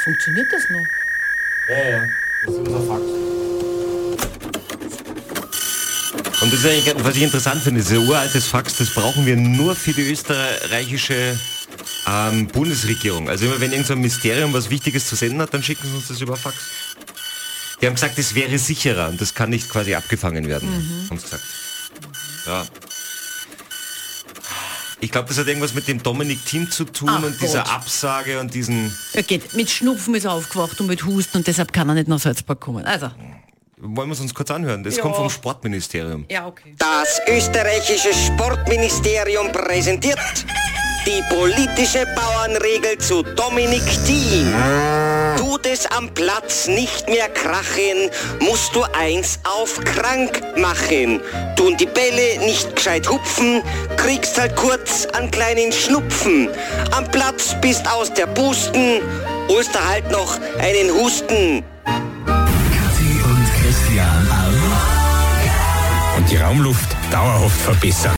funktioniert das noch? Ja, ja, das ist unser Fakt. Und das ist eigentlich, was ich interessant finde, dieses uraltes Fax, das brauchen wir nur für die österreichische ähm, Bundesregierung. Also immer wenn irgendein so Ministerium was Wichtiges zu senden hat, dann schicken sie uns das über Fax. Die haben gesagt, das wäre sicherer und das kann nicht quasi abgefangen werden, haben sie gesagt. Ja. Ich glaube, das hat irgendwas mit dem Dominik Thiem zu tun Ach und dieser Gott. Absage und diesen... Er geht mit Schnupfen ist er aufgewacht und mit Husten und deshalb kann er nicht nach Salzburg kommen. Also, Wollen wir es uns kurz anhören? Das Ja. kommt vom Sportministerium. ja, okay. Das österreichische Sportministerium präsentiert die politische Bauernregel zu Dominik Thiem. Tut es am Platz nicht mehr krachen, musst du eins auf krank machen. Tun die Bälle nicht gescheit hupfen, kriegst halt kurz einen kleinen Schnupfen. Am Platz bist aus der Pusten, holst du halt noch einen Husten. Kathi und Christian. Und die Raumluft dauerhaft verbessern.